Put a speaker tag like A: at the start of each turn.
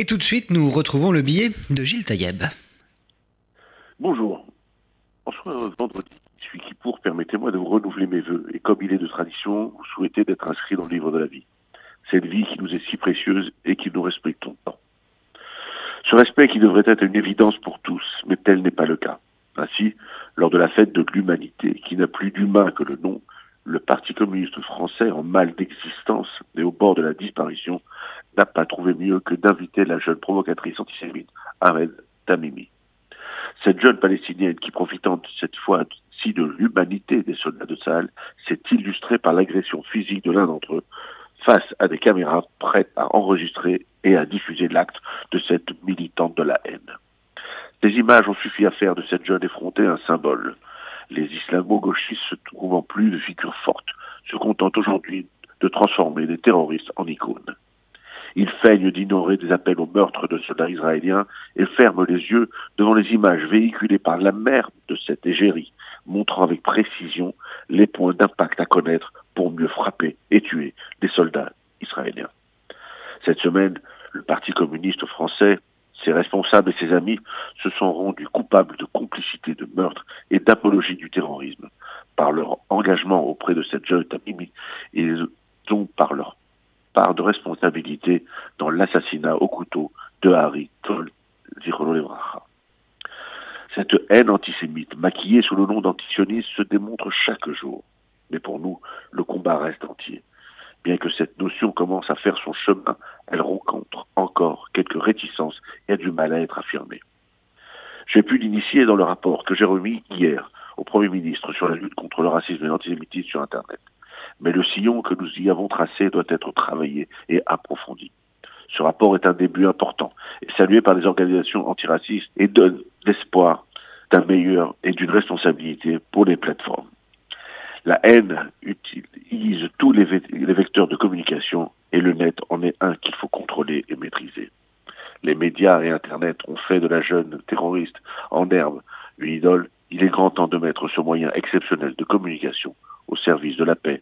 A: Et tout de suite, nous retrouvons le billet de Gilles Taïeb.
B: Bonjour. En ce vendredi, suis qui pour, permettez-moi de vous renouveler mes voeux. Et comme il est de tradition, vous souhaitez d'être inscrit dans le livre de la vie. Cette vie qui nous est si précieuse et qui nous respectons tant. Ce respect qui devrait être une évidence pour tous, mais tel n'est pas le cas. Ainsi, lors de la fête de l'humanité, qui n'a plus d'humain que le nom, le Parti communiste français, en mal d'existence et au bord de la disparition, n'a pas trouvé mieux que d'inviter la jeune provocatrice antisémite Ahmed Tamimi. Cette jeune palestinienne qui, profitant cette fois-ci de l'humanité des soldats de Sahel, s'est illustrée par l'agression physique de l'un d'entre eux face à des caméras prêtes à enregistrer et à diffuser l'acte de cette militante de la haine. Des images ont suffi à faire de cette jeune effrontée un symbole. Les islamo-gauchistes se trouvant plus de figures fortes, se contentent aujourd'hui de transformer des terroristes en icônes. Ils feignent d'ignorer des appels au meurtre de soldats israéliens et ferment les yeux devant les images véhiculées par la mère de cette égérie, montrant avec précision les points d'impact à connaître pour mieux frapper et tuer des soldats israéliens. Cette semaine, le Parti communiste français, ses responsables et ses amis se sont rendus coupables de complicité de meurtre et d'apologie du terrorisme par leur engagement auprès de cette jeune Tamimi et donc par leur de responsabilité dans l'assassinat au couteau de Harry Tol Cette haine antisémite, maquillée sous le nom d'antisionisme, se démontre chaque jour. Mais pour nous, le combat reste entier. Bien que cette notion commence à faire son chemin, elle rencontre encore quelques réticences et a du mal à être affirmée. J'ai pu l'initier dans le rapport que j'ai remis hier au Premier ministre sur la lutte contre le racisme et l'antisémitisme sur Internet. Mais le sillon que nous y avons tracé doit être travaillé et approfondi. Ce rapport est un début important salué par les organisations antiracistes et donne l'espoir d'un meilleur et d'une responsabilité pour les plateformes. La haine utilise tous les, vecteurs de communication et le net en est un qu'il faut contrôler et maîtriser. Les médias et Internet ont fait de la jeune terroriste en herbe une idole. Il est grand temps de mettre ce moyen exceptionnel de communication au service de la paix,